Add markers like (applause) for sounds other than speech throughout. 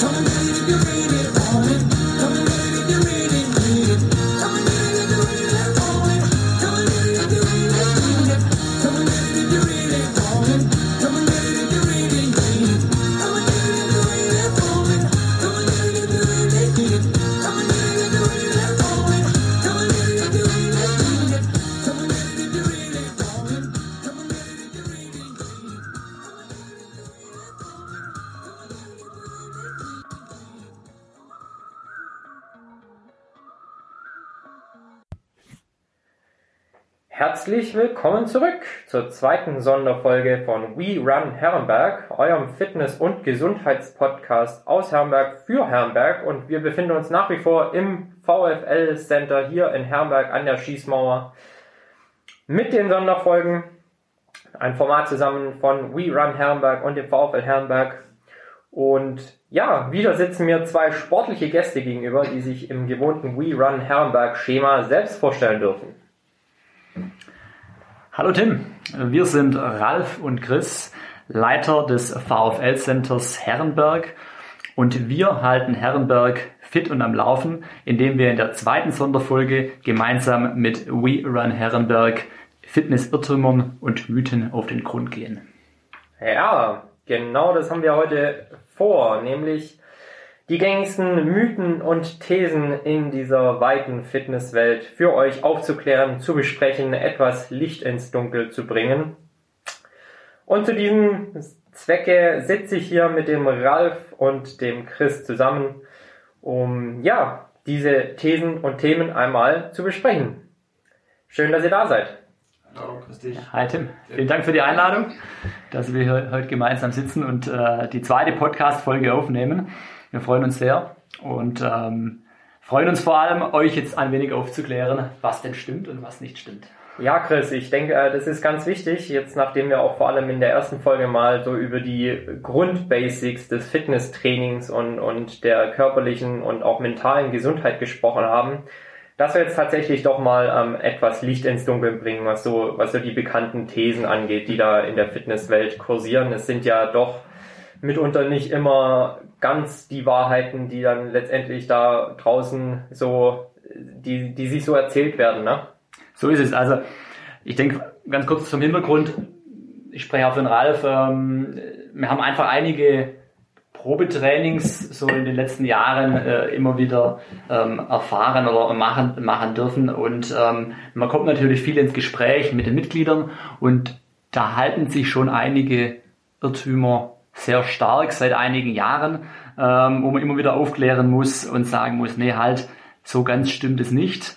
Don't let it be raining on Herzlich willkommen zurück zur zweiten Sonderfolge von We Run Herrenberg, eurem Fitness- und Gesundheitspodcast aus Herrenberg für Herrenberg. Und wir befinden uns nach wie vor im VfL Center hier in Herrenberg an der Schießmauer mit den Sonderfolgen. Ein Format zusammen von We Run Herrenberg und dem VfL Herrenberg. Und ja, wieder sitzen mir zwei sportliche Gäste gegenüber, die sich im gewohnten We Run Herrenberg Schema selbst vorstellen dürfen. Hallo Tim, wir sind Ralf und Chris, Leiter des VfL Centers Herrenberg und wir halten Herrenberg fit und am Laufen, indem wir in der zweiten Sonderfolge gemeinsam mit We Run Herrenberg Fitnessirrtümern und Mythen auf den Grund gehen. Ja, genau das haben wir heute vor, nämlich die gängigsten Mythen und Thesen in dieser weiten Fitnesswelt für euch aufzuklären, zu besprechen, etwas Licht ins Dunkel zu bringen. Und zu diesem Zwecke sitze ich hier mit dem Ralf und dem Chris zusammen, um ja, diese Thesen und Themen einmal zu besprechen. Schön, dass ihr da seid. Hallo, grüß dich. Hi Tim, vielen Dank für die Einladung, dass wir heute gemeinsam sitzen und äh, die zweite Podcast-Folge aufnehmen. Wir freuen uns sehr und ähm, freuen uns vor allem, euch jetzt ein wenig aufzuklären, was denn stimmt und was nicht stimmt. Ja, Chris, ich denke, äh, das ist ganz wichtig, jetzt nachdem wir auch vor allem in der ersten Folge mal so über die Grundbasics des Fitnesstrainings und, und der körperlichen und auch mentalen Gesundheit gesprochen haben, dass wir jetzt tatsächlich doch mal ähm, etwas Licht ins Dunkel bringen, was so, was so die bekannten Thesen angeht, die da in der Fitnesswelt kursieren. Es sind ja doch mitunter nicht immer ganz die Wahrheiten, die dann letztendlich da draußen so, die, die sich so erzählt werden, ne? So ist es. Also ich denke ganz kurz zum Hintergrund. Ich spreche auch für den Ralf. Ähm, wir haben einfach einige Probetrainings so in den letzten Jahren äh, immer wieder ähm, erfahren oder machen, machen dürfen. Und ähm, man kommt natürlich viel ins Gespräch mit den Mitgliedern und da halten sich schon einige Irrtümer sehr stark seit einigen Jahren, ähm, wo man immer wieder aufklären muss und sagen muss, nee, halt, so ganz stimmt es nicht.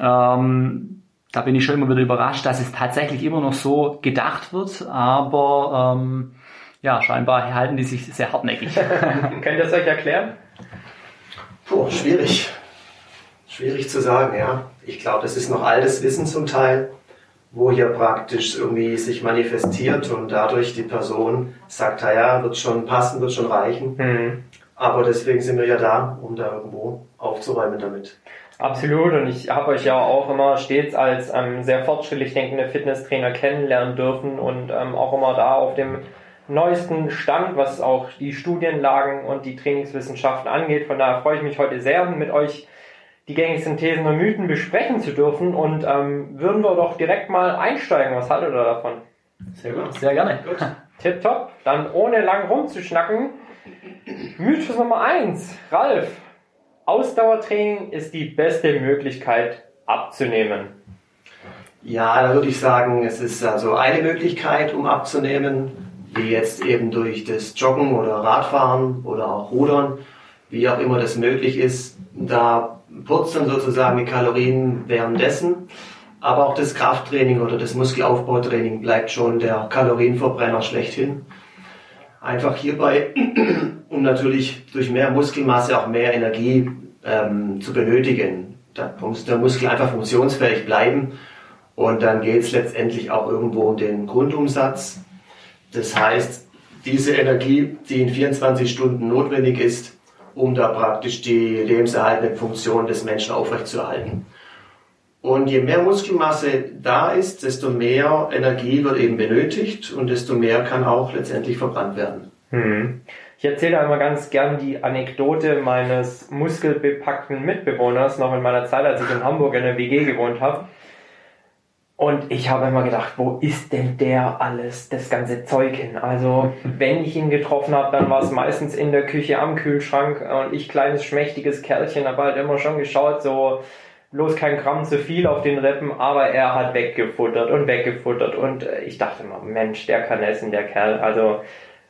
Ähm, da bin ich schon immer wieder überrascht, dass es tatsächlich immer noch so gedacht wird, aber ähm, ja, scheinbar halten die sich sehr hartnäckig. (laughs) (laughs) Könnt ihr das euch erklären? Puh, schwierig. Schwierig zu sagen, ja. Ich glaube, das ist noch altes Wissen zum Teil wo hier praktisch irgendwie sich manifestiert und dadurch die Person sagt, ja, wird schon passen, wird schon reichen. Mhm. Aber deswegen sind wir ja da, um da irgendwo aufzuräumen damit. Absolut und ich habe euch ja auch immer stets als ähm, sehr fortschrittlich denkende Fitnesstrainer kennenlernen dürfen und ähm, auch immer da auf dem neuesten Stand, was auch die Studienlagen und die Trainingswissenschaften angeht. Von daher freue ich mich heute sehr, mit euch die gängigsten Thesen und Mythen besprechen zu dürfen. Und ähm, würden wir doch direkt mal einsteigen. Was haltet ihr davon? Sehr gut, sehr gerne. Gut. (laughs) Tipptopp. Dann ohne lang rumzuschnacken. Mythos Nummer eins, Ralf. Ausdauertraining ist die beste Möglichkeit abzunehmen. Ja, da würde ich sagen, es ist also eine Möglichkeit, um abzunehmen, wie jetzt eben durch das Joggen oder Radfahren oder auch Rudern, wie auch immer das möglich ist. Da purzeln sozusagen die Kalorien währenddessen. Aber auch das Krafttraining oder das Muskelaufbautraining bleibt schon der Kalorienverbrenner schlechthin. Einfach hierbei, (clears throat) um natürlich durch mehr Muskelmasse auch mehr Energie ähm, zu benötigen. Da muss der Muskel einfach funktionsfähig bleiben und dann geht es letztendlich auch irgendwo um den Grundumsatz. Das heißt, diese Energie, die in 24 Stunden notwendig ist, um da praktisch die lebenserhaltende Funktion des Menschen aufrechtzuerhalten. Und je mehr Muskelmasse da ist, desto mehr Energie wird eben benötigt und desto mehr kann auch letztendlich verbrannt werden. Hm. Ich erzähle einmal ganz gern die Anekdote meines muskelbepackten Mitbewohners noch in meiner Zeit, als ich in Hamburg in der WG gewohnt habe. Und ich habe immer gedacht, wo ist denn der alles, das ganze Zeug hin? Also, (laughs) wenn ich ihn getroffen habe, dann war es meistens in der Küche am Kühlschrank und ich kleines schmächtiges Kerlchen habe halt immer schon geschaut, so bloß kein Gramm zu viel auf den Rippen, aber er hat weggefuttert und weggefuttert und äh, ich dachte immer, Mensch, der kann essen, der Kerl. Also,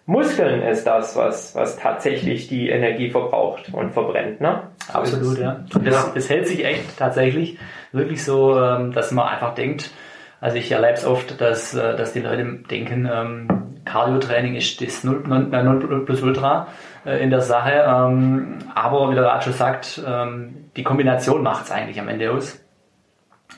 Muskeln ist das, was, was tatsächlich die Energie verbraucht und verbrennt, ne? Absolut, ja. Das, das hält sich echt tatsächlich wirklich so, ähm, dass man einfach denkt, also ich erlebe es oft, dass, äh, dass die Leute denken, ähm, Cardio-Training ist das 0, 0 plus Ultra äh, in der Sache. Ähm, aber wie der Rat schon sagt, die Kombination macht es eigentlich am Ende aus.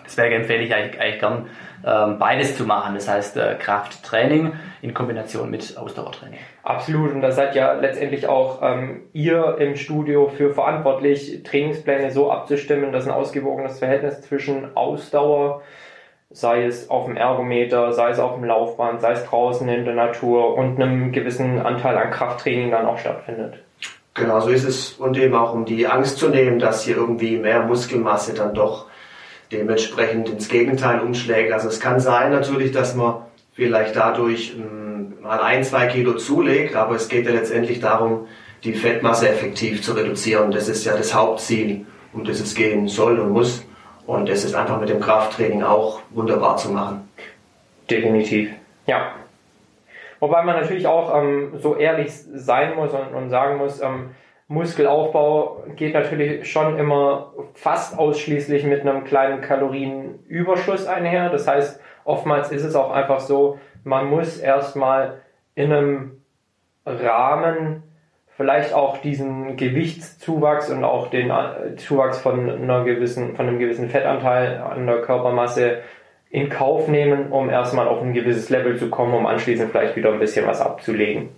Deswegen empfehle ich eigentlich, eigentlich gern, beides zu machen. Das heißt äh, Krafttraining in Kombination mit Ausdauertraining. Absolut. Und da seid ja letztendlich auch ähm, ihr im Studio für verantwortlich, Trainingspläne so abzustimmen, dass ein ausgewogenes Verhältnis zwischen Ausdauer, sei es auf dem Ergometer, sei es auf dem Laufband, sei es draußen in der Natur und einem gewissen Anteil an Krafttraining dann auch stattfindet. Genau, so ist es. Und eben auch um die Angst zu nehmen, dass hier irgendwie mehr Muskelmasse dann doch dementsprechend ins Gegenteil umschlägt. Also es kann sein natürlich, dass man vielleicht dadurch ähm, mal ein, zwei Kilo zulegt, aber es geht ja letztendlich darum, die Fettmasse effektiv zu reduzieren. Das ist ja das Hauptziel, um das es gehen soll und muss. Und das ist einfach mit dem Krafttraining auch wunderbar zu machen. Definitiv, ja. Wobei man natürlich auch ähm, so ehrlich sein muss und, und sagen muss, ähm, Muskelaufbau geht natürlich schon immer fast ausschließlich mit einem kleinen Kalorienüberschuss einher. Das heißt, oftmals ist es auch einfach so, man muss erstmal in einem Rahmen vielleicht auch diesen Gewichtszuwachs und auch den äh, Zuwachs von einer gewissen, von einem gewissen Fettanteil an der Körpermasse in Kauf nehmen, um erstmal auf ein gewisses Level zu kommen, um anschließend vielleicht wieder ein bisschen was abzulegen.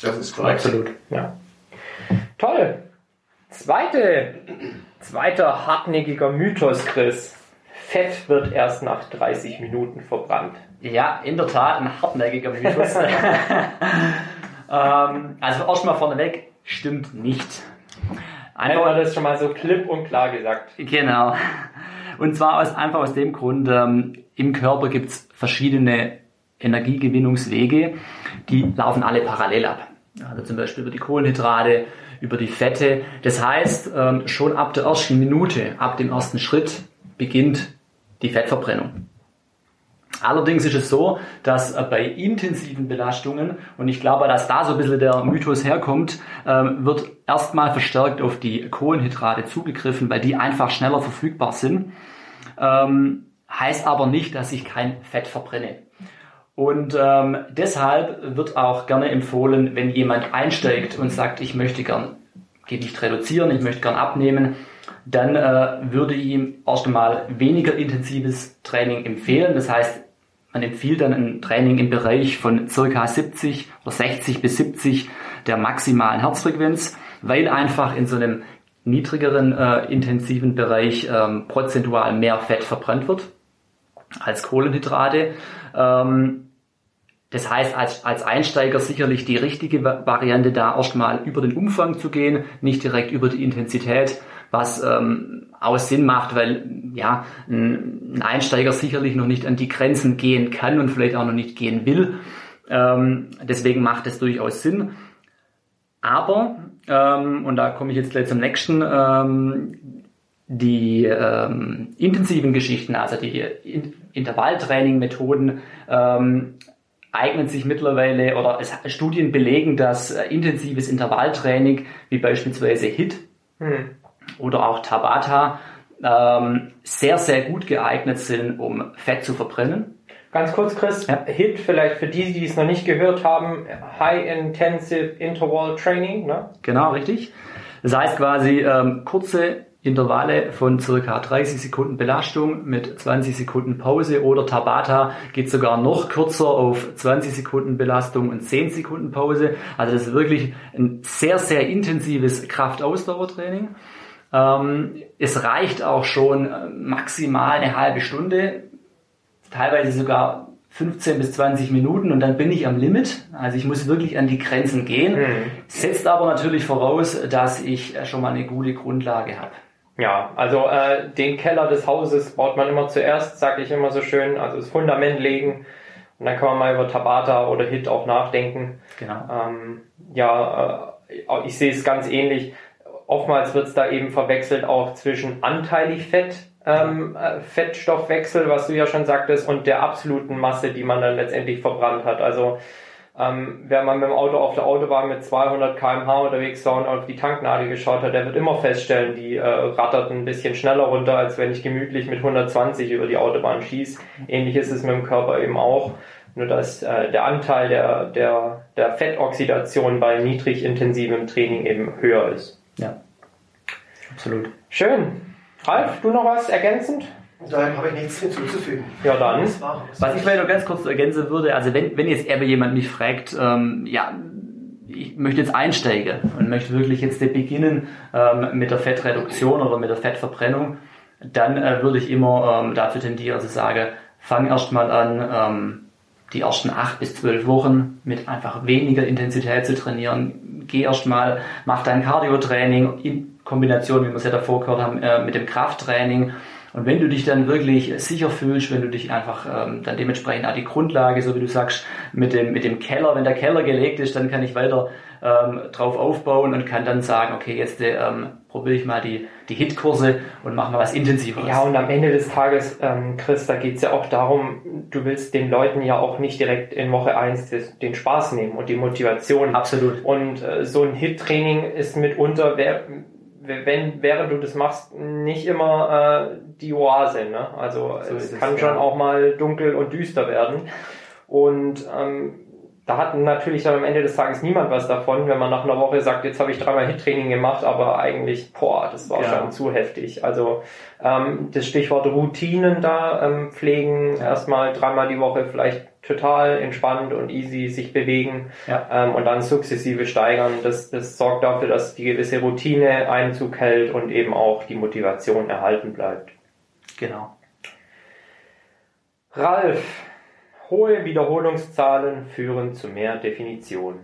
Das ist korrekt. Absolut. Ja. Toll. Zweite, zweiter hartnäckiger Mythos, Chris. Fett wird erst nach 30 Minuten verbrannt. Ja, in der Tat ein hartnäckiger Mythos. (laughs) ähm, also erstmal vorneweg, stimmt nicht. Einfach mal das schon mal so klipp und klar gesagt. Genau. Und zwar aus, einfach aus dem Grund, ähm, im Körper gibt es verschiedene Energiegewinnungswege, die laufen alle parallel ab. Also zum Beispiel über die Kohlenhydrate, über die Fette. Das heißt, ähm, schon ab der ersten Minute, ab dem ersten Schritt beginnt die Fettverbrennung. Allerdings ist es so, dass äh, bei intensiven Belastungen, und ich glaube, dass da so ein bisschen der Mythos herkommt, ähm, wird erstmal verstärkt auf die Kohlenhydrate zugegriffen, weil die einfach schneller verfügbar sind. Ähm, heißt aber nicht, dass ich kein Fett verbrenne. Und ähm, deshalb wird auch gerne empfohlen, wenn jemand einsteigt und sagt, ich möchte gern Gewicht reduzieren, ich möchte gern abnehmen, dann äh, würde ich ihm erst einmal weniger intensives Training empfehlen. Das heißt, man empfiehlt dann ein Training im Bereich von circa 70 oder 60 bis 70 der maximalen Herzfrequenz, weil einfach in so einem niedrigeren äh, intensiven Bereich ähm, prozentual mehr Fett verbrannt wird als Kohlenhydrate. Ähm, das heißt, als, als Einsteiger sicherlich die richtige Variante, da erstmal über den Umfang zu gehen, nicht direkt über die Intensität, was ähm, aus Sinn macht, weil ja ein Einsteiger sicherlich noch nicht an die Grenzen gehen kann und vielleicht auch noch nicht gehen will. Ähm, deswegen macht es durchaus Sinn. Aber, ähm, und da komme ich jetzt gleich zum nächsten, ähm, die ähm, intensiven Geschichten, also die Intervalltraining-Methoden, ähm, eignen sich mittlerweile oder es, Studien belegen, dass äh, intensives Intervalltraining wie beispielsweise HIT hm. oder auch Tabata ähm, sehr, sehr gut geeignet sind, um Fett zu verbrennen. Ganz kurz, Chris, ja. HIT vielleicht für die, die es noch nicht gehört haben, High Intensive Interval Training, ne? Genau, richtig. Das heißt quasi ähm, kurze Intervalle von circa 30 Sekunden Belastung mit 20 Sekunden Pause oder Tabata geht sogar noch kürzer auf 20 Sekunden Belastung und 10 Sekunden Pause. Also das ist wirklich ein sehr, sehr intensives Kraftausdauertraining. Ähm, es reicht auch schon maximal eine halbe Stunde, teilweise sogar 15 bis 20 Minuten und dann bin ich am Limit. Also ich muss wirklich an die Grenzen gehen. Mhm. Setzt aber natürlich voraus, dass ich schon mal eine gute Grundlage habe. Ja, also äh, den Keller des Hauses baut man immer zuerst, sage ich immer so schön, also das Fundament legen und dann kann man mal über Tabata oder Hit auch nachdenken. Genau. Ähm, ja, äh, ich sehe es ganz ähnlich. Oftmals wird es da eben verwechselt auch zwischen anteilig Fett ähm, äh, Fettstoffwechsel, was du ja schon sagtest, und der absoluten Masse, die man dann letztendlich verbrannt hat. Also ähm, wer mal mit dem Auto auf der Autobahn mit 200 km/h unterwegs war und auf die Tanknadel geschaut hat, der wird immer feststellen, die äh, rattert ein bisschen schneller runter, als wenn ich gemütlich mit 120 über die Autobahn schieße. Ähnlich ist es mit dem Körper eben auch. Nur dass äh, der Anteil der, der, der Fettoxidation bei niedrig intensivem Training eben höher ist. Ja, absolut. Schön. Ralf, du noch was ergänzend? Daher habe ich nichts hinzuzufügen. Ja, dann. Was ich vielleicht noch ganz kurz ergänzen würde, also wenn, wenn jetzt eher jemand mich fragt, ähm, ja, ich möchte jetzt einsteigen und möchte wirklich jetzt beginnen ähm, mit der Fettreduktion oder mit der Fettverbrennung, dann äh, würde ich immer ähm, dazu tendieren, zu sagen, fang erst mal an, ähm, die ersten acht bis zwölf Wochen mit einfach weniger Intensität zu trainieren. Geh erst mal, mach dein Cardio-Training in Kombination, wie wir es ja davor gehört haben, äh, mit dem Krafttraining. Und wenn du dich dann wirklich sicher fühlst, wenn du dich einfach ähm, dann dementsprechend auch die Grundlage, so wie du sagst, mit dem, mit dem Keller, wenn der Keller gelegt ist, dann kann ich weiter ähm, drauf aufbauen und kann dann sagen, okay, jetzt ähm, probiere ich mal die, die Hitkurse und mache mal was intensiveres. Ja, und am Ende des Tages, ähm, Chris, da geht es ja auch darum, du willst den Leuten ja auch nicht direkt in Woche 1 den Spaß nehmen und die Motivation. Absolut. Und äh, so ein Hit-Training ist mitunter, wer, wenn, während du das machst, nicht immer äh, die Oase. Ne? Also so es kann es, schon ja. auch mal dunkel und düster werden. Und ähm, da hat natürlich dann am Ende des Tages niemand was davon, wenn man nach einer Woche sagt, jetzt habe ich dreimal Hit-Training gemacht, aber eigentlich, boah, das war ja. schon zu heftig. Also ähm, das Stichwort Routinen da ähm, pflegen, ja. erstmal dreimal die Woche vielleicht total entspannt und easy sich bewegen ja. ähm, und dann sukzessive steigern. Das, das sorgt dafür, dass die gewisse Routine Einzug hält und eben auch die Motivation erhalten bleibt. Genau. Ralf, Hohe Wiederholungszahlen führen zu mehr Definition.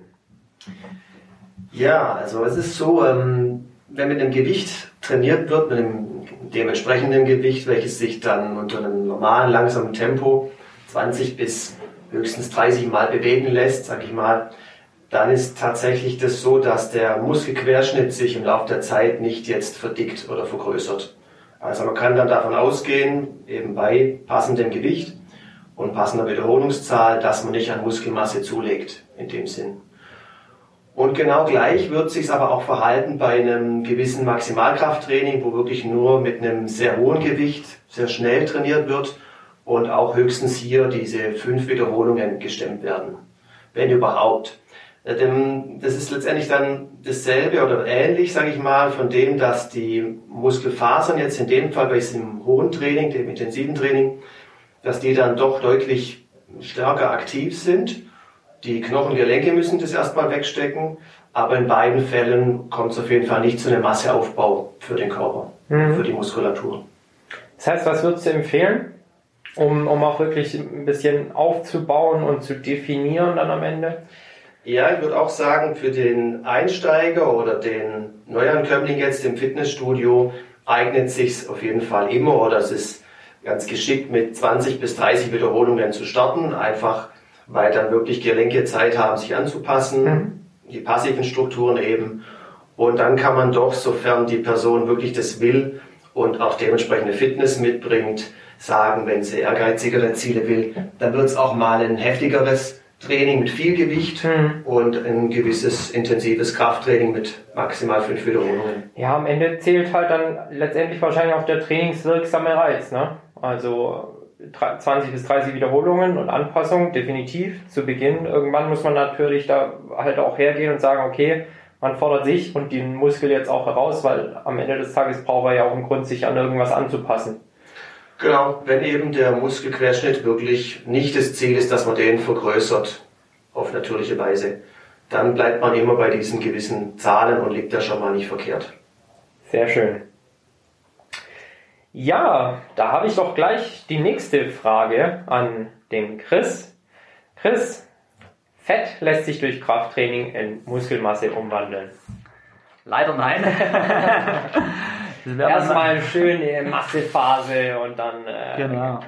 Ja, also es ist so, ähm, wenn mit dem Gewicht trainiert wird, mit dem dementsprechenden Gewicht, welches sich dann unter einem normalen, langsamen Tempo 20 bis höchstens 30 Mal bewegen lässt, sag ich mal, dann ist tatsächlich das so, dass der Muskelquerschnitt sich im Laufe der Zeit nicht jetzt verdickt oder vergrößert. Also man kann dann davon ausgehen, eben bei passendem Gewicht, und passender Wiederholungszahl, dass man nicht an Muskelmasse zulegt in dem Sinn. Und genau gleich wird sich aber auch verhalten bei einem gewissen Maximalkrafttraining, wo wirklich nur mit einem sehr hohen Gewicht sehr schnell trainiert wird und auch höchstens hier diese fünf Wiederholungen gestemmt werden, wenn überhaupt. Äh, das ist letztendlich dann dasselbe oder ähnlich, sage ich mal, von dem, dass die Muskelfasern jetzt in dem Fall bei diesem hohen Training, dem intensiven Training, dass die dann doch deutlich stärker aktiv sind. Die Knochengelenke müssen das erstmal wegstecken, aber in beiden Fällen kommt es auf jeden Fall nicht zu einem Masseaufbau für den Körper, mhm. für die Muskulatur. Das heißt, was würdest du empfehlen, um, um auch wirklich ein bisschen aufzubauen und zu definieren dann am Ende? Ja, ich würde auch sagen, für den Einsteiger oder den Neuankömmling jetzt im Fitnessstudio eignet sich auf jeden Fall immer oder es ist ganz geschickt mit 20 bis 30 Wiederholungen zu starten, einfach weil dann wirklich Gelenke Zeit haben, sich anzupassen, mhm. die passiven Strukturen eben. Und dann kann man doch, sofern die Person wirklich das will und auch dementsprechende Fitness mitbringt, sagen, wenn sie ehrgeizigere Ziele will, dann wird es auch mal ein heftigeres Training mit viel Gewicht mhm. und ein gewisses intensives Krafttraining mit maximal fünf Wiederholungen. Ja, am Ende zählt halt dann letztendlich wahrscheinlich auch der trainingswirksame Reiz, ne? Also 20 bis 30 Wiederholungen und Anpassungen, definitiv zu Beginn. Irgendwann muss man natürlich da halt auch hergehen und sagen, okay, man fordert sich und den Muskel jetzt auch heraus, weil am Ende des Tages braucht er ja auch einen Grund, sich an irgendwas anzupassen. Genau, wenn eben der Muskelquerschnitt wirklich nicht das Ziel ist, dass man den vergrößert auf natürliche Weise, dann bleibt man immer bei diesen gewissen Zahlen und liegt da schon mal nicht verkehrt. Sehr schön. Ja, da habe ich doch gleich die nächste Frage an den Chris. Chris, Fett lässt sich durch Krafttraining in Muskelmasse umwandeln. Leider nein. (laughs) Erstmal eine schöne Massephase und dann. Äh, genau.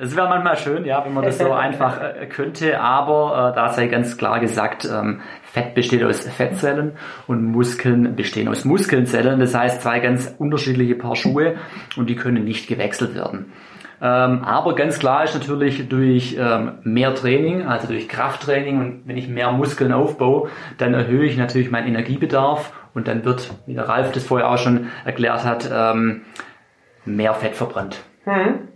Es wäre manchmal schön, ja, wenn man das so (laughs) einfach äh, könnte, aber äh, da sei ganz klar gesagt, ähm, Fett besteht aus Fettzellen und Muskeln bestehen aus Muskelzellen. Das heißt, zwei ganz unterschiedliche Paar Schuhe und die können nicht gewechselt werden. Ähm, aber ganz klar ist natürlich durch ähm, mehr Training, also durch Krafttraining und wenn ich mehr Muskeln aufbaue, dann erhöhe ich natürlich meinen Energiebedarf und dann wird, wie der Ralf das vorher auch schon erklärt hat, ähm, mehr Fett verbrannt. Hm.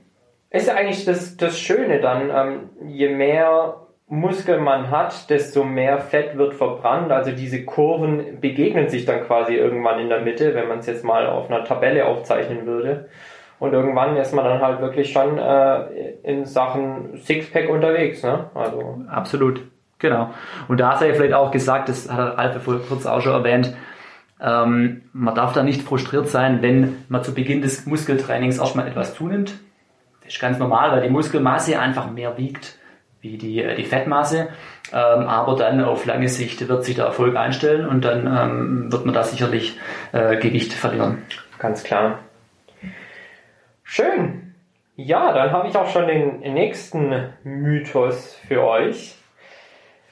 Ist ja eigentlich das, das Schöne dann, ähm, je mehr Muskel man hat, desto mehr Fett wird verbrannt. Also diese Kurven begegnen sich dann quasi irgendwann in der Mitte, wenn man es jetzt mal auf einer Tabelle aufzeichnen würde. Und irgendwann ist man dann halt wirklich schon äh, in Sachen Sixpack unterwegs. Ne? Also. Absolut, genau. Und da sei vielleicht auch gesagt, das hat Alpe vor kurz auch schon erwähnt, ähm, man darf da nicht frustriert sein, wenn man zu Beginn des Muskeltrainings erstmal etwas zunimmt. Das ist ganz normal, weil die Muskelmasse einfach mehr wiegt wie die, äh, die Fettmasse. Ähm, aber dann auf lange Sicht wird sich der Erfolg einstellen und dann ähm, wird man da sicherlich äh, Gewicht verlieren. Ganz klar. Schön. Ja, dann habe ich auch schon den nächsten Mythos für euch.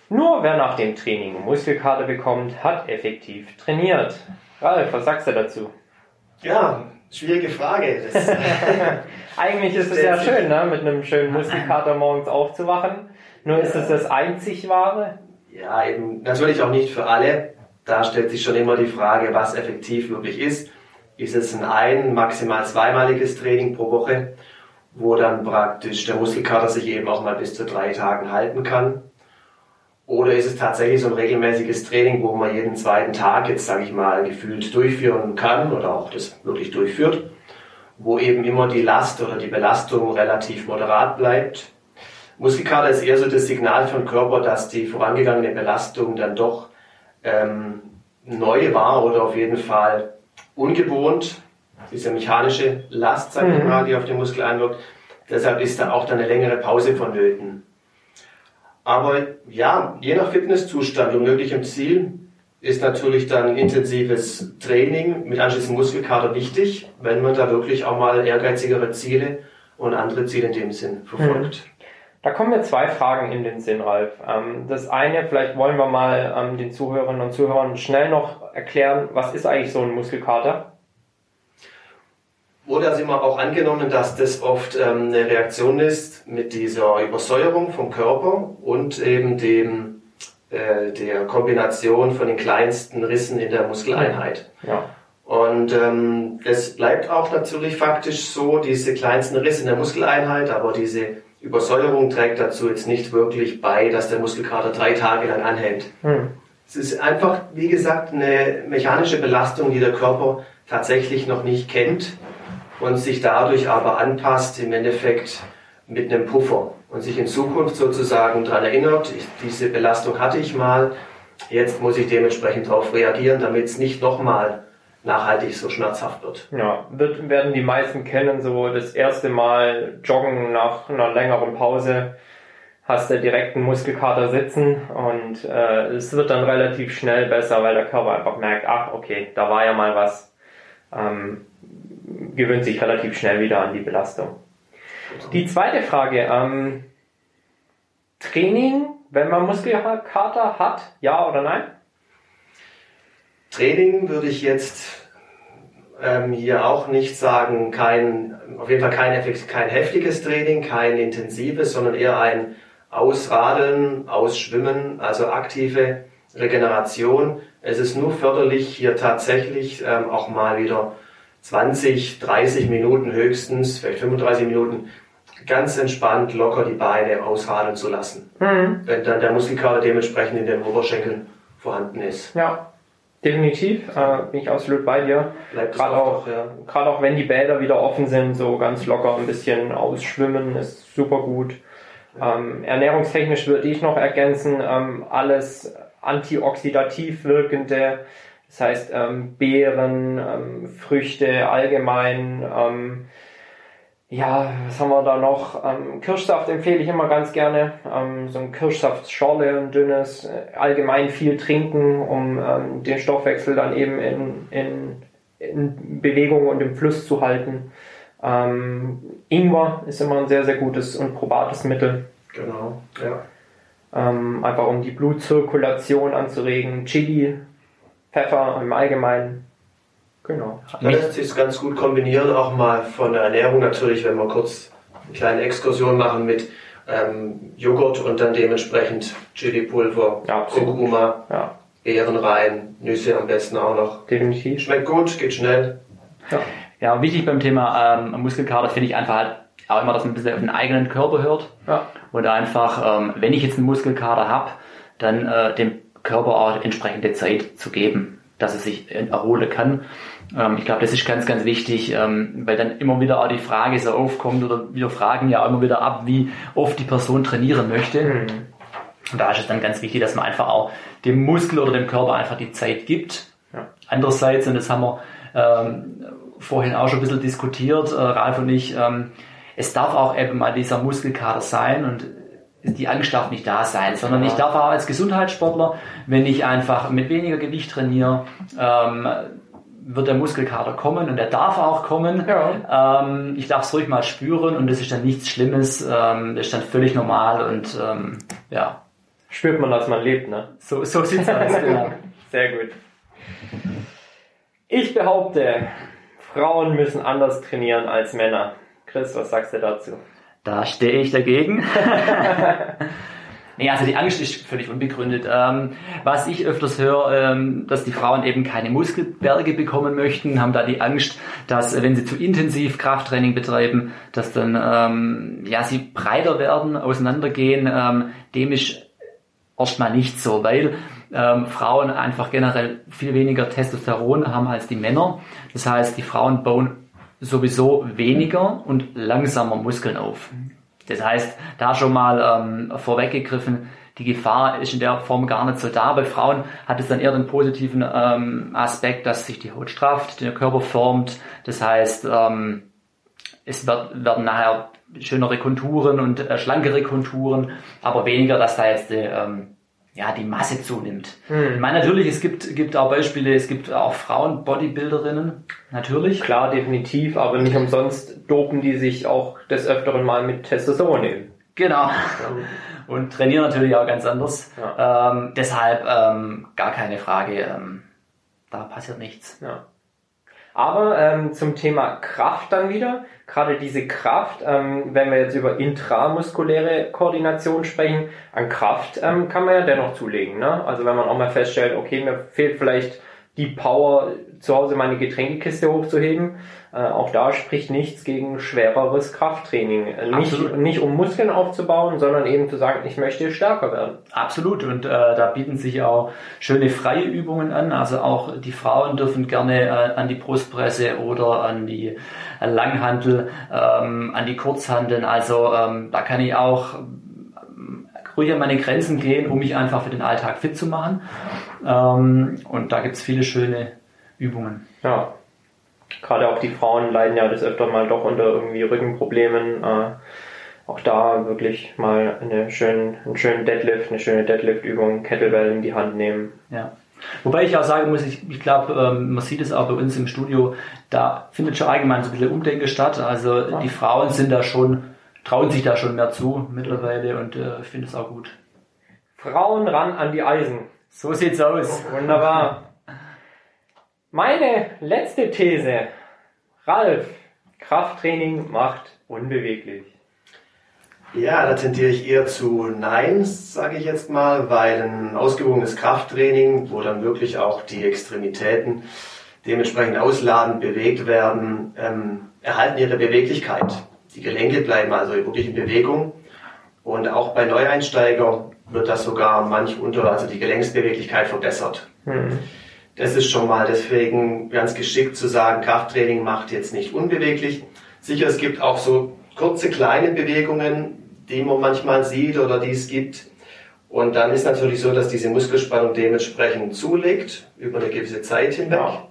Nur wer nach dem Training Muskelkater bekommt, hat effektiv trainiert. Ralf, was sagst du dazu? Ja, schwierige Frage. (laughs) (laughs) Eigentlich ist es ja schön, ne? mit einem schönen Muskelkater morgens aufzuwachen. Nur ist es das einzig wahre? Ja, eben natürlich auch nicht für alle. Da stellt sich schon immer die Frage, was effektiv wirklich ist ist es ein ein, maximal zweimaliges Training pro Woche, wo dann praktisch der Muskelkater sich eben auch mal bis zu drei Tagen halten kann. Oder ist es tatsächlich so ein regelmäßiges Training, wo man jeden zweiten Tag jetzt, sage ich mal, gefühlt durchführen kann oder auch das wirklich durchführt, wo eben immer die Last oder die Belastung relativ moderat bleibt. Muskelkater ist eher so das Signal für den Körper, dass die vorangegangene Belastung dann doch ähm, neu war oder auf jeden Fall ungewohnt, diese mechanische Last, sag ich mhm. mal, die auf den Muskel einwirkt. Deshalb ist da auch dann eine längere Pause vonnöten. Aber ja, je nach Fitnesszustand und möglichem Ziel ist natürlich dann intensives Training mit anschließendem Muskelkater wichtig, wenn man da wirklich auch mal ehrgeizigere Ziele und andere Ziele in dem Sinn verfolgt. Mhm. Da kommen mir zwei Fragen in den Sinn, Ralf. Ähm, das eine, vielleicht wollen wir mal ähm, den Zuhörerinnen und Zuhörern schnell noch erklären, was ist eigentlich so ein Muskelkater? Wurde also immer auch angenommen, dass das oft ähm, eine Reaktion ist mit dieser Übersäuerung vom Körper und eben dem, äh, der Kombination von den kleinsten Rissen in der Muskeleinheit. Ja. Und ähm, das bleibt auch natürlich faktisch so, diese kleinsten Risse in der Muskeleinheit, aber diese Übersäuerung trägt dazu jetzt nicht wirklich bei, dass der Muskelkater drei Tage lang anhält. Hm. Es ist einfach, wie gesagt, eine mechanische Belastung, die der Körper tatsächlich noch nicht kennt und sich dadurch aber anpasst im Endeffekt mit einem Puffer und sich in Zukunft sozusagen daran erinnert, ich, diese Belastung hatte ich mal, jetzt muss ich dementsprechend darauf reagieren, damit es nicht nochmal nachhaltig so schmerzhaft wird. Ja, wird, werden die meisten kennen, so das erste Mal joggen nach einer längeren Pause hast du direkt einen Muskelkater sitzen und äh, es wird dann relativ schnell besser, weil der Körper einfach merkt, ach okay, da war ja mal was, ähm, gewöhnt sich relativ schnell wieder an die Belastung. Die zweite Frage, ähm, Training, wenn man Muskelkater hat, ja oder nein? Training würde ich jetzt ähm, hier auch nicht sagen, kein, auf jeden Fall kein, kein heftiges Training, kein intensives, sondern eher ein Ausradeln, Ausschwimmen, also aktive Regeneration. Es ist nur förderlich, hier tatsächlich ähm, auch mal wieder 20, 30 Minuten höchstens, vielleicht 35 Minuten, ganz entspannt locker die Beine ausradeln zu lassen. Mhm. Wenn dann der Muskelkater dementsprechend in den Oberschenkeln vorhanden ist. Ja, Definitiv, äh, bin ich absolut bei dir. Gerade auch, ja. gerade auch wenn die Bäder wieder offen sind, so ganz locker ein bisschen ausschwimmen, ist super gut. Ähm, ernährungstechnisch würde ich noch ergänzen, ähm, alles antioxidativ wirkende, das heißt ähm, Beeren, ähm, Früchte allgemein, ähm, Ja, was haben wir da noch? Ähm, Kirschsaft empfehle ich immer ganz gerne. Ähm, so ein Kirschsaftschorle, ein dünnes, äh, allgemein viel trinken, um ähm, den Stoffwechsel dann eben in, in, in Bewegung und im Fluss zu halten. Ähm, Ingwer ist immer ein sehr, sehr gutes und probates Mittel. Genau, ja. Ähm, einfach um die Blutzirkulation anzuregen. Chili, Pfeffer im Allgemeinen. Genau. Da lässt sich ganz gut kombinieren, auch mal von der Ernährung natürlich, wenn wir kurz eine kleine Exkursion machen mit ähm, Joghurt und dann dementsprechend Chili-Pulver, Ja. Kurkuma, Ja, Beeren rein, Nüsse am besten auch noch. definitiv. Schmeckt gut, geht schnell. Ja. Ja, wichtig beim Thema ähm, Muskelkater finde ich einfach halt auch immer, dass man ein bisschen auf den eigenen Körper hört. Ja. Und einfach, ähm, wenn ich jetzt einen Muskelkater habe, dann äh, dem Körper auch entsprechende Zeit zu geben, dass es sich erholen kann. Ähm, ich glaube, das ist ganz, ganz wichtig, ähm, weil dann immer wieder auch die Frage so aufkommt oder wir fragen ja auch immer wieder ab, wie oft die Person trainieren möchte. Mhm. Und da ist es dann ganz wichtig, dass man einfach auch dem Muskel oder dem Körper einfach die Zeit gibt. Ja. Andererseits, und das haben wir ähm, vorhin auch schon ein bisschen diskutiert, äh, Ralf und ich, ähm, es darf auch eben mal dieser Muskelkater sein und die Angst darf nicht da sein, sondern Ja. ich darf auch als Gesundheitssportler, wenn ich einfach mit weniger Gewicht trainiere, ähm, wird der Muskelkater kommen und er darf auch kommen. Ja. Ähm, ich darf es ruhig mal spüren und das ist dann nichts Schlimmes, ähm, das ist dann völlig normal und ähm, ja, Spürt man, dass man lebt, ne? so, so sieht's aus. (laughs) genau. Sehr gut. Ich behaupte, Frauen müssen anders trainieren als Männer. Chris, was sagst du dazu? Da stehe ich dagegen. (laughs) nee, also die Angst ist völlig unbegründet. Ähm, was ich öfters höre, ähm, dass die Frauen eben keine Muskelberge bekommen möchten, haben da die Angst, dass äh, wenn sie zu intensiv Krafttraining betreiben, dass dann ähm, ja sie breiter werden, auseinandergehen. Ähm, dem ist erstmal nicht so, weil ähm, Frauen einfach generell viel weniger Testosteron haben als die Männer. Das heißt, die Frauen bauen sowieso weniger und langsamer Muskeln auf. Das heißt, da schon mal ähm, vorweggegriffen, die Gefahr ist in der Form gar nicht so da. Bei Frauen hat es dann eher den positiven ähm, Aspekt, dass sich die Haut strafft, der Körper formt. Das heißt, ähm, es wird, werden nachher schönere Konturen und äh, schlankere Konturen, aber weniger, dass da jetzt die, ähm, ja, die Masse zunimmt. Ich meine, natürlich, es gibt, gibt auch Beispiele, es gibt auch Frauen, Bodybuilderinnen, natürlich. Klar, definitiv, aber nicht umsonst dopen die sich auch des Öfteren mal mit Testosteron nehmen. Genau. Und trainieren natürlich auch ganz anders. Ähm, deshalb ähm, gar keine Frage, ähm, da passiert nichts. Ja. Aber ähm, zum Thema Kraft dann wieder, gerade diese Kraft, ähm, wenn wir jetzt über intramuskuläre Koordination sprechen, an Kraft ähm, kann man ja dennoch zulegen. Ne? Also wenn man auch mal feststellt, okay, mir fehlt vielleicht die Power, zu Hause meine Getränkekiste hochzuheben, äh, auch da spricht nichts gegen schwereres Krafttraining. Äh, nicht, nicht um Muskeln aufzubauen, sondern eben zu sagen, ich möchte stärker werden. Absolut. Und äh, da bieten sich auch schöne freie Übungen an. Also auch die Frauen dürfen gerne äh, an die Brustpresse oder an die äh, Langhantel, ähm, an die Kurzhanteln. Also ähm, da kann ich auch ruhig an meine Grenzen gehen, um mich einfach für den Alltag fit zu machen. Ähm, und da gibt's viele schöne Übungen. Ja. Gerade auch die Frauen leiden ja des Öfteren mal doch unter irgendwie Rückenproblemen. Äh, auch da wirklich mal eine schönen, einen schönen Deadlift, eine schöne Deadlift-Übung, Kettlebell in die Hand nehmen. Ja. Wobei ich auch sagen muss, ich, ich glaube, ähm, man sieht es auch bei uns im Studio, da findet schon allgemein so ein bisschen Umdenken statt. Also die Frauen sind da schon, trauen sich da schon mehr zu mittlerweile und äh, ich finde es auch gut. Frauen ran an die Eisen. So sieht's aus. Wunderbar. Meine letzte These. Ralf, Krafttraining macht unbeweglich. Ja, da tendiere ich eher zu Nein, sage ich jetzt mal, weil ein ausgewogenes Krafttraining, wo dann wirklich auch die Extremitäten dementsprechend ausladend bewegt werden, ähm, erhalten ihre Beweglichkeit. Die Gelenke bleiben also wirklich in Bewegung. Und auch bei Neueinsteiger wird das sogar manch unter, also die Gelenksbeweglichkeit verbessert. Das ist schon mal deswegen ganz geschickt zu sagen, Krafttraining macht jetzt nicht unbeweglich. Sicher, es gibt auch so kurze, kleine Bewegungen, die man manchmal sieht oder die es gibt. Und dann ist natürlich so, dass diese Muskelspannung dementsprechend zulegt, über eine gewisse Zeit hinweg. Ja.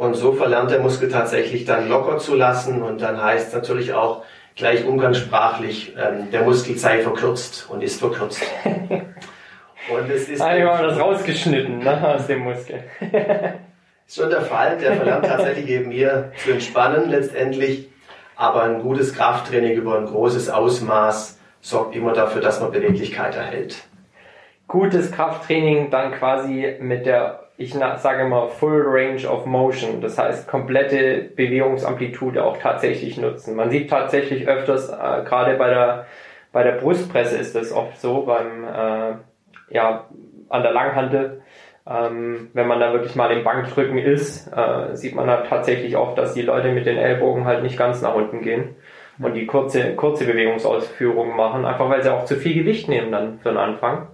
Und so verlernt der Muskel tatsächlich dann locker zu lassen und dann heißt natürlich auch gleich umgangssprachlich, ähm, der Muskel sei verkürzt und ist verkürzt. (laughs) und es ist. Eigentlich haben wir das rausgeschnitten ne, aus dem Muskel. (laughs) ist schon der Fall, der verlernt tatsächlich (laughs) eben hier zu entspannen letztendlich. Aber ein gutes Krafttraining über ein großes Ausmaß sorgt immer dafür, dass man Beweglichkeit erhält. Gutes Krafttraining dann quasi mit der, ich sage immer, Full Range of Motion, das heißt komplette Bewegungsamplitude auch tatsächlich nutzen. Man sieht tatsächlich öfters, äh, gerade bei der, bei der Brustpresse ist das oft so, beim, äh, ja, an der Langhantel, ähm, wenn man da wirklich mal im Bankdrücken ist, äh, sieht man da tatsächlich oft, dass die Leute mit den Ellbogen halt nicht ganz nach unten gehen und die kurze, kurze Bewegungsausführungen machen, einfach weil sie auch zu viel Gewicht nehmen dann für den Anfang.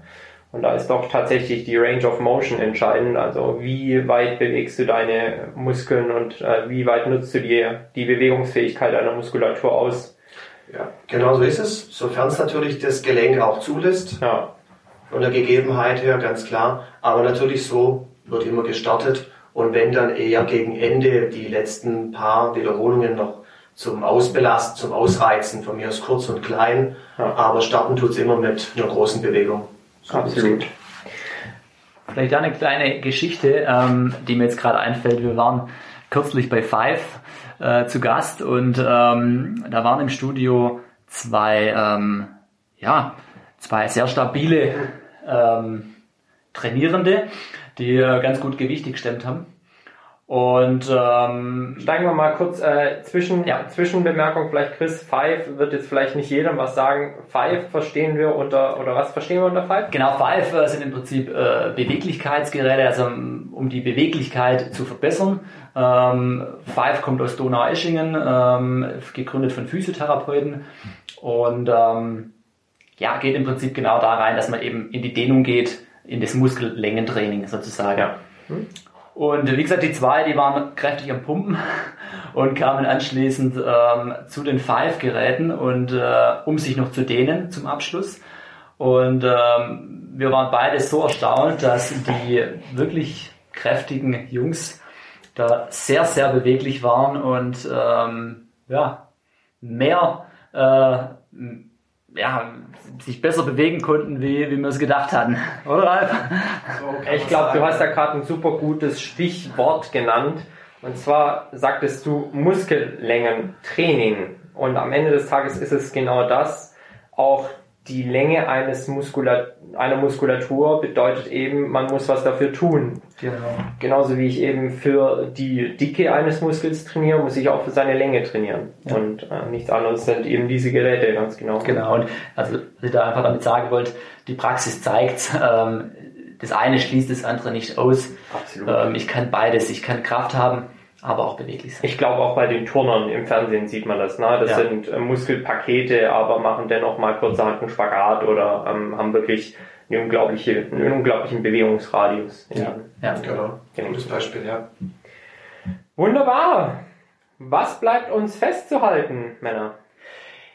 Und da ist doch tatsächlich die Range of Motion entscheidend. Also wie weit bewegst du deine Muskeln und äh, wie weit nutzt du dir die Bewegungsfähigkeit deiner Muskulatur aus? Ja, genau so ist es. Sofern es natürlich das Gelenk auch zulässt. Ja. Von der Gegebenheit her, ganz klar. Aber natürlich so wird immer gestartet. Und wenn dann eher gegen Ende die letzten paar Wiederholungen noch zum Ausbelasten, zum Ausreizen, von mir aus kurz und klein. Ja. Aber starten tut es immer mit einer großen Bewegung. Absolut. Vielleicht eine kleine Geschichte, ähm, die mir jetzt gerade einfällt. Wir waren kürzlich bei Five äh, zu Gast und ähm, da waren im Studio zwei, ähm, ja, zwei sehr stabile ähm, Trainierende, die äh, ganz gut Gewichte gestemmt haben. Und ähm, steigen wir mal kurz äh, zwischen ja. Zwischenbemerkung vielleicht Chris Five wird jetzt vielleicht nicht jedem was sagen. Five verstehen wir unter oder was verstehen wir unter Five? Genau, Five äh, sind im Prinzip äh, Beweglichkeitsgeräte, also um die Beweglichkeit zu verbessern. Ähm, Five kommt aus Donau-Eschingen, ähm, gegründet von Physiotherapeuten und ähm, ja geht im Prinzip genau da rein, dass man eben in die Dehnung geht, in das Muskellängentraining sozusagen. Ja. Hm? Und wie gesagt, die zwei, die waren kräftig am Pumpen und kamen anschließend ähm, zu den Five-Geräten und äh, um sich noch zu dehnen zum Abschluss. Und ähm, wir waren beide so erstaunt, dass die wirklich kräftigen Jungs da sehr, sehr beweglich waren und ähm, ja, mehr äh, ja, sich besser bewegen konnten, wie, wie wir es gedacht hatten. (laughs) Oder Ralf? So ich glaube, du hast da gerade ein super gutes Stichwort genannt. Und zwar sagtest du Muskellängentraining. Und am Ende des Tages ist es genau das. Auch die Länge eines Muskulat einer Muskulatur bedeutet eben, man muss was dafür tun. Genau. Genauso wie ich eben für die Dicke eines Muskels trainiere, muss ich auch für seine Länge trainieren. Ja. Und äh, nichts anderes sind eben diese Geräte, ganz genau. Genau, und also was ich da einfach damit sagen wollte, die Praxis zeigt, ähm, das eine schließt das andere nicht aus. Absolut. Ähm, ich kann beides, ich kann Kraft haben, aber auch beweglich sein. Ich glaube auch bei den Turnern im Fernsehen sieht man das. Ne? Das ja. sind äh, Muskelpakete, aber machen dennoch mal kurzerhand einen Spagat oder ähm, haben wirklich eine unglaubliche, einen unglaublichen Bewegungsradius. Ja, ja. genau. genau. Gutes Beispiel, ja. Wunderbar. Was bleibt uns festzuhalten, Männer?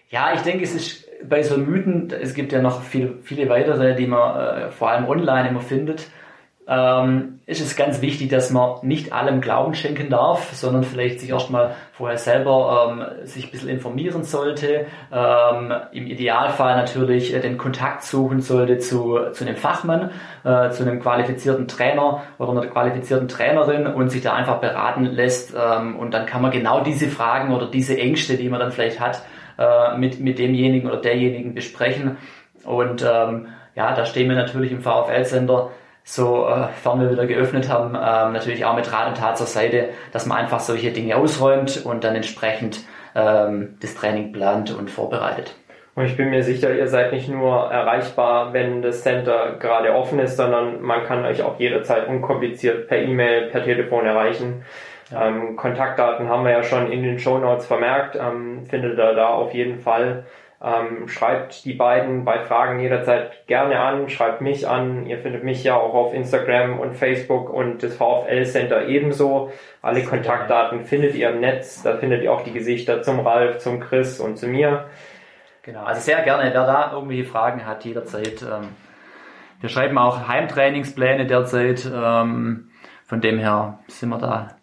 Ja, ich denke, es ist bei so Mythen, es gibt ja noch viele, viele weitere, die man äh, vor allem online immer findet ähm, ist es ganz wichtig, dass man nicht allem Glauben schenken darf, sondern vielleicht sich erstmal vorher selber ähm, sich ein bisschen informieren sollte, ähm, im Idealfall natürlich äh, den Kontakt suchen sollte zu, zu einem Fachmann, äh, zu einem qualifizierten Trainer oder einer qualifizierten Trainerin und sich da einfach beraten lässt ähm, und dann kann man genau diese Fragen oder diese Ängste, die man dann vielleicht hat, äh, mit, mit demjenigen oder derjenigen besprechen. Und ähm, ja, da stehen wir natürlich im VfL-Sender so äh, wir wieder geöffnet haben, ähm, natürlich auch mit Rat und Tat zur Seite, dass man einfach solche Dinge ausräumt und dann entsprechend ähm, das Training plant und vorbereitet. Und ich bin mir sicher, ihr seid nicht nur erreichbar, wenn das Center gerade offen ist, sondern man kann euch auch jederzeit unkompliziert per E-Mail, per Telefon erreichen. Ähm, Kontaktdaten haben wir ja schon in den Show Notes vermerkt, ähm, findet ihr da auf jeden Fall. Ähm, schreibt die beiden bei Fragen jederzeit gerne an, schreibt mich an. Ihr findet mich ja auch auf Instagram und Facebook und das VfL Center ebenso. Alle Kontaktdaten findet ihr im Netz. Da findet ihr auch die Gesichter zum Ralf, zum Chris und zu mir. Genau, also sehr gerne, wer da irgendwelche Fragen hat, jederzeit. Ähm, wir schreiben auch Heimtrainingspläne derzeit. Ähm, von dem her sind wir da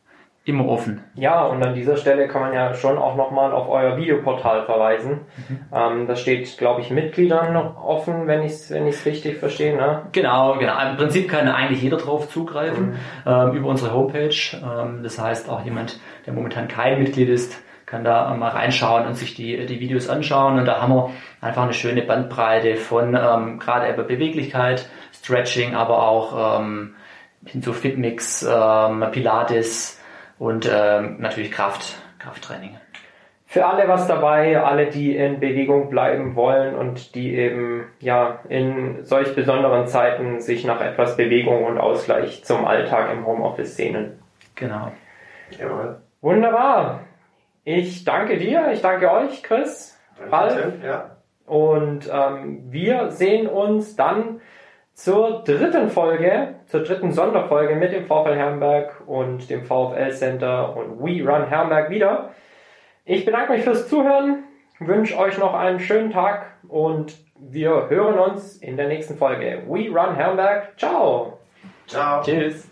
immer offen. Ja, und an dieser Stelle kann man ja schon auch nochmal auf euer Videoportal verweisen. Mhm. Ähm, das steht, glaube ich, Mitgliedern noch offen, wenn ich es wenn ich's richtig verstehe. Ne? Genau, genau. Im Prinzip kann eigentlich jeder drauf zugreifen ähm, über unsere Homepage. Ähm, das heißt, auch jemand, der momentan kein Mitglied ist, kann da mal reinschauen und sich die, die Videos anschauen. Und da haben wir einfach eine schöne Bandbreite von ähm, gerade über Beweglichkeit, Stretching, aber auch ähm, hin zu Fitmix, ähm, Pilates und ähm, natürlich Kraft, Krafttraining. Für alle was dabei, alle, die in Bewegung bleiben wollen und die eben ja in solch besonderen Zeiten sich nach etwas Bewegung und Ausgleich zum Alltag im Homeoffice sehnen. Genau. Jawohl. Wunderbar. Ich danke dir, ich danke euch, Chris, Ralf. Tim, Ja. Und ähm, wir sehen uns dann zur dritten Folge, zur dritten Sonderfolge mit dem VfL Herrenberg und dem VfL Center und We Run Herrenberg wieder. Ich bedanke mich fürs Zuhören, wünsche euch noch einen schönen Tag und wir hören uns in der nächsten Folge. We Run Herrenberg. Ciao. Ciao. Tschüss.